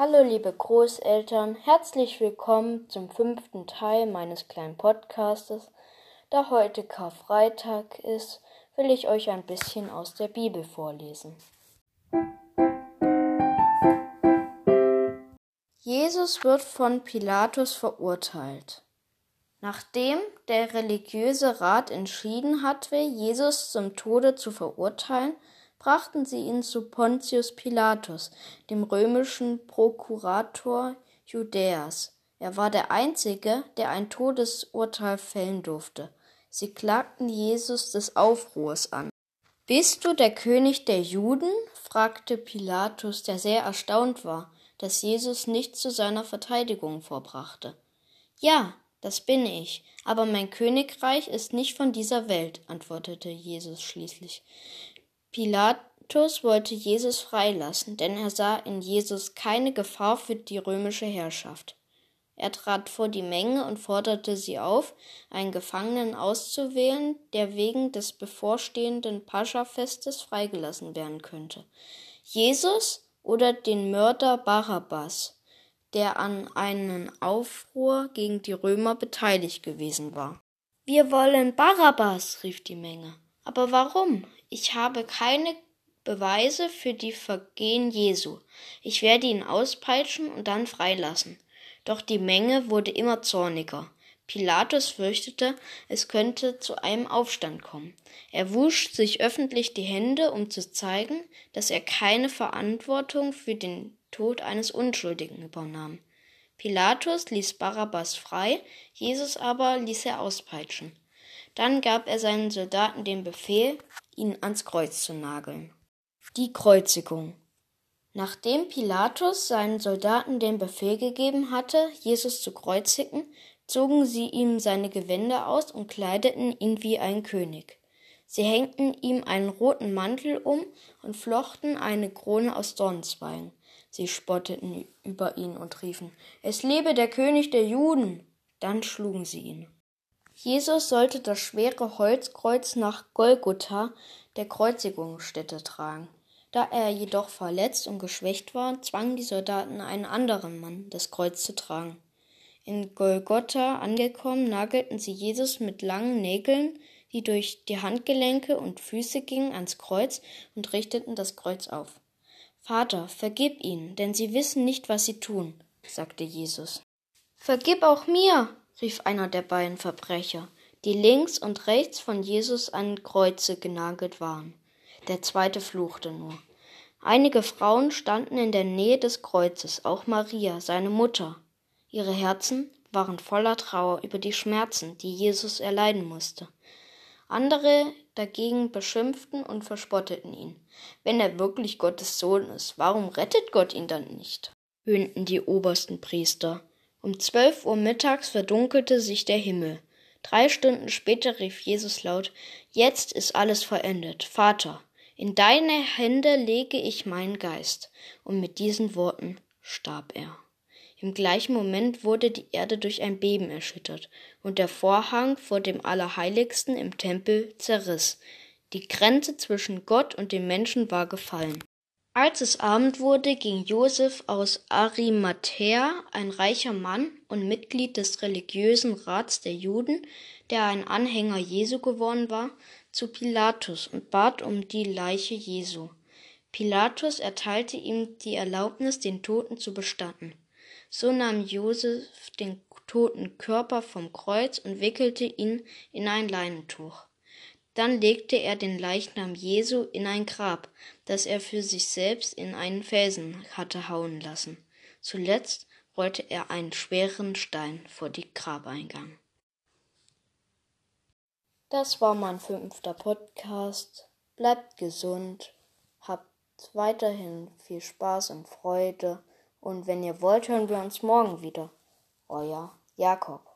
Hallo liebe Großeltern, herzlich willkommen zum fünften Teil meines kleinen Podcastes. Da heute Karfreitag ist, will ich euch ein bisschen aus der Bibel vorlesen. Jesus wird von Pilatus verurteilt. Nachdem der religiöse Rat entschieden hatte, Jesus zum Tode zu verurteilen, brachten sie ihn zu Pontius Pilatus, dem römischen Prokurator Judäas. Er war der Einzige, der ein Todesurteil fällen durfte. Sie klagten Jesus des Aufruhrs an. Bist du der König der Juden? fragte Pilatus, der sehr erstaunt war, dass Jesus nichts zu seiner Verteidigung vorbrachte. Ja, das bin ich, aber mein Königreich ist nicht von dieser Welt, antwortete Jesus schließlich. Pilatus wollte Jesus freilassen, denn er sah in Jesus keine Gefahr für die römische Herrschaft. Er trat vor die Menge und forderte sie auf, einen Gefangenen auszuwählen, der wegen des bevorstehenden Pascha-Festes freigelassen werden könnte. Jesus oder den Mörder Barabbas, der an einem Aufruhr gegen die Römer beteiligt gewesen war. Wir wollen Barabbas, rief die Menge. Aber warum? Ich habe keine Beweise für die Vergehen Jesu. Ich werde ihn auspeitschen und dann freilassen. Doch die Menge wurde immer zorniger. Pilatus fürchtete, es könnte zu einem Aufstand kommen. Er wusch sich öffentlich die Hände, um zu zeigen, dass er keine Verantwortung für den Tod eines Unschuldigen übernahm. Pilatus ließ Barabbas frei, Jesus aber ließ er auspeitschen. Dann gab er seinen Soldaten den Befehl, ihn ans Kreuz zu nageln. Die Kreuzigung. Nachdem Pilatus seinen Soldaten den Befehl gegeben hatte, Jesus zu kreuzigen, zogen sie ihm seine Gewänder aus und kleideten ihn wie ein König. Sie hängten ihm einen roten Mantel um und flochten eine Krone aus Dornzweigen. Sie spotteten über ihn und riefen, Es lebe der König der Juden! Dann schlugen sie ihn. Jesus sollte das schwere Holzkreuz nach Golgotha, der Kreuzigungsstätte, tragen. Da er jedoch verletzt und geschwächt war, zwangen die Soldaten einen anderen Mann, das Kreuz zu tragen. In Golgotha angekommen, nagelten sie Jesus mit langen Nägeln, die durch die Handgelenke und Füße gingen, ans Kreuz und richteten das Kreuz auf. Vater, vergib ihnen, denn sie wissen nicht, was sie tun, sagte Jesus. Vergib auch mir, rief einer der beiden Verbrecher, die links und rechts von Jesus an Kreuze genagelt waren. Der zweite fluchte nur. Einige Frauen standen in der Nähe des Kreuzes, auch Maria, seine Mutter. Ihre Herzen waren voller Trauer über die Schmerzen, die Jesus erleiden musste. Andere dagegen beschimpften und verspotteten ihn. Wenn er wirklich Gottes Sohn ist, warum rettet Gott ihn dann nicht? höhnten die obersten Priester. Um zwölf Uhr mittags verdunkelte sich der Himmel. Drei Stunden später rief Jesus laut Jetzt ist alles vollendet. Vater, in deine Hände lege ich meinen Geist. Und mit diesen Worten starb er. Im gleichen Moment wurde die Erde durch ein Beben erschüttert, und der Vorhang vor dem Allerheiligsten im Tempel zerriss. Die Grenze zwischen Gott und dem Menschen war gefallen. Als es Abend wurde, ging Josef aus Arimathäa, ein reicher Mann und Mitglied des religiösen Rats der Juden, der ein Anhänger Jesu geworden war, zu Pilatus und bat um die Leiche Jesu. Pilatus erteilte ihm die Erlaubnis, den Toten zu bestatten. So nahm Josef den toten Körper vom Kreuz und wickelte ihn in ein Leinentuch. Dann legte er den Leichnam Jesu in ein Grab, das er für sich selbst in einen Felsen hatte hauen lassen. Zuletzt rollte er einen schweren Stein vor die Grabeingang. Das war mein fünfter Podcast. Bleibt gesund, habt weiterhin viel Spaß und Freude und wenn ihr wollt, hören wir uns morgen wieder. Euer Jakob.